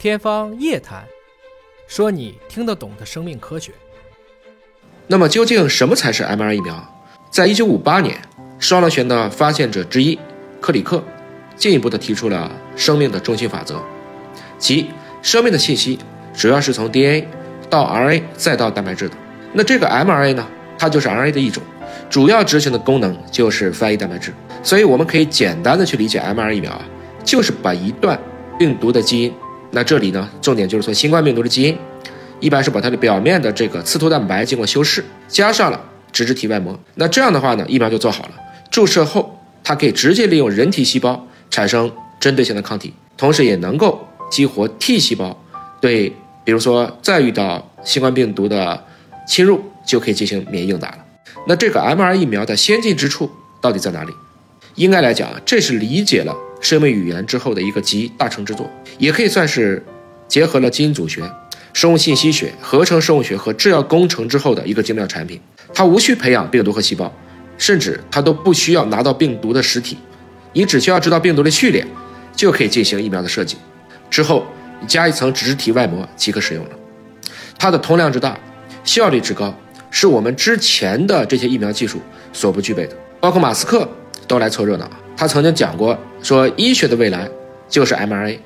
天方夜谭，说你听得懂的生命科学。那么，究竟什么才是 mR 疫苗？在一九五八年，双螺旋的发现者之一克里克进一步的提出了生命的中心法则，即生命的信息主要是从 DNA 到 RNA 再到蛋白质的。那这个 mRNA 呢，它就是 RNA 的一种，主要执行的功能就是翻译蛋白质。所以，我们可以简单的去理解 mR 疫苗啊，就是把一段病毒的基因。那这里呢，重点就是说，新冠病毒的基因，一般是把它的表面的这个刺突蛋白经过修饰，加上了脂质体外膜。那这样的话呢，疫苗就做好了。注射后，它可以直接利用人体细胞产生针对性的抗体，同时也能够激活 T 细胞，对，比如说再遇到新冠病毒的侵入，就可以进行免疫应答了。那这个 mR 疫苗的先进之处到底在哪里？应该来讲啊，这是理解了。生命语言之后的一个集大成之作，也可以算是结合了基因组学、生物信息学、合成生物学和制药工程之后的一个精妙产品。它无需培养病毒和细胞，甚至它都不需要拿到病毒的实体，你只需要知道病毒的序列，就可以进行疫苗的设计。之后加一层脂质体外膜即可使用了。它的通量之大，效率之高，是我们之前的这些疫苗技术所不具备的。包括马斯克都来凑热闹。他曾经讲过，说医学的未来就是 mRNA，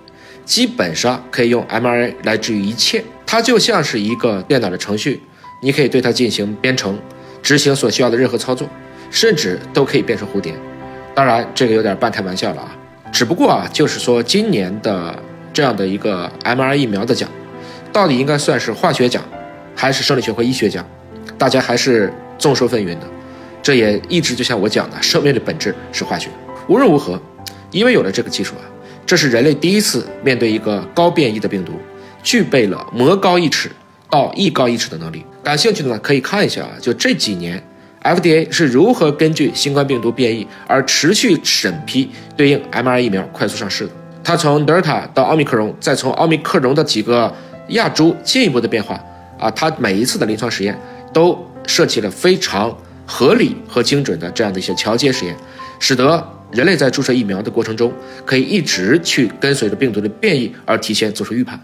基本上可以用 mRNA 来治愈一切。它就像是一个电脑的程序，你可以对它进行编程，执行所需要的任何操作，甚至都可以变成蝴蝶。当然，这个有点半开玩笑了啊。只不过啊，就是说今年的这样的一个 mRNA 疫苗的奖，到底应该算是化学奖，还是生理学或医学奖？大家还是众说纷纭的。这也一直就像我讲的，生命的本质是化学。无论如何，因为有了这个技术啊，这是人类第一次面对一个高变异的病毒，具备了魔高一尺到艺高一尺的能力。感兴趣的呢，可以看一下啊，就这几年 FDA 是如何根据新冠病毒变异而持续审批对应 m r 疫苗快速上市的。它从德尔塔到奥密克戎，再从奥密克戎的几个亚株进一步的变化啊，它每一次的临床实验都设计了非常合理和精准的这样的一些桥接实验，使得。人类在注射疫苗的过程中，可以一直去跟随着病毒的变异而提前做出预判。